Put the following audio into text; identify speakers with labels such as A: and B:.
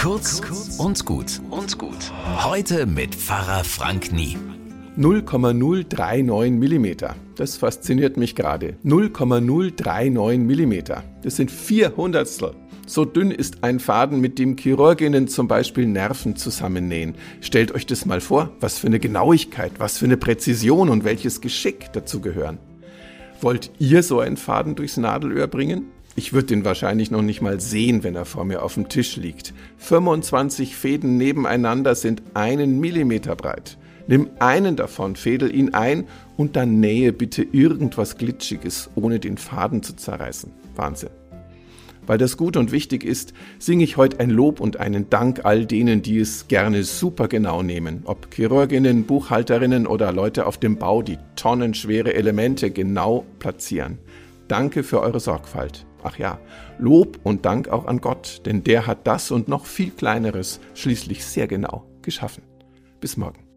A: Kurz und gut und gut. Heute mit Pfarrer Frank Nie.
B: 0,039 mm. Das fasziniert mich gerade. 0,039 mm. Das sind vier Hundertstel. So dünn ist ein Faden, mit dem Chirurginnen zum Beispiel Nerven zusammennähen. Stellt euch das mal vor, was für eine Genauigkeit, was für eine Präzision und welches Geschick dazu gehören. Wollt ihr so einen Faden durchs Nadelöhr bringen? Ich würde den wahrscheinlich noch nicht mal sehen, wenn er vor mir auf dem Tisch liegt. 25 Fäden nebeneinander sind einen Millimeter breit. Nimm einen davon, fädel ihn ein und dann nähe bitte irgendwas Glitschiges, ohne den Faden zu zerreißen. Wahnsinn. Weil das gut und wichtig ist, singe ich heute ein Lob und einen Dank all denen, die es gerne super genau nehmen. Ob Chirurginnen, Buchhalterinnen oder Leute auf dem Bau, die tonnenschwere Elemente genau platzieren. Danke für eure Sorgfalt. Ach ja, Lob und Dank auch an Gott, denn der hat das und noch viel kleineres schließlich sehr genau geschaffen. Bis morgen.